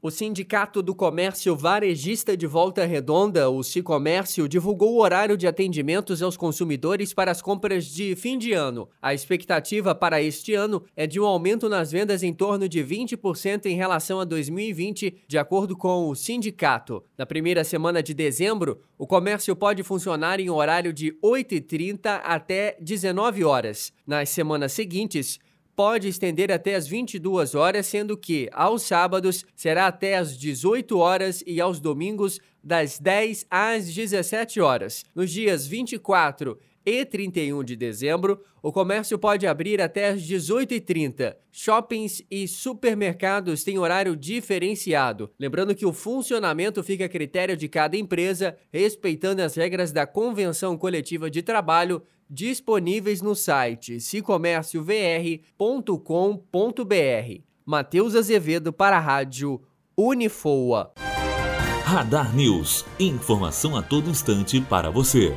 O Sindicato do Comércio Varejista de Volta Redonda, o Cicomércio, divulgou o horário de atendimentos aos consumidores para as compras de fim de ano. A expectativa para este ano é de um aumento nas vendas em torno de 20% em relação a 2020, de acordo com o sindicato. Na primeira semana de dezembro, o comércio pode funcionar em horário de 8h30 até 19 horas. Nas semanas seguintes, pode estender até as 22 horas, sendo que aos sábados será até as 18 horas e aos domingos das 10 às 17 horas. Nos dias 24 e 31 de dezembro, o comércio pode abrir até às 18h30. Shoppings e supermercados têm horário diferenciado. Lembrando que o funcionamento fica a critério de cada empresa, respeitando as regras da Convenção Coletiva de Trabalho disponíveis no site cicomérciovr.com.br. Matheus Azevedo para a Rádio Unifoa. Radar News. Informação a todo instante para você.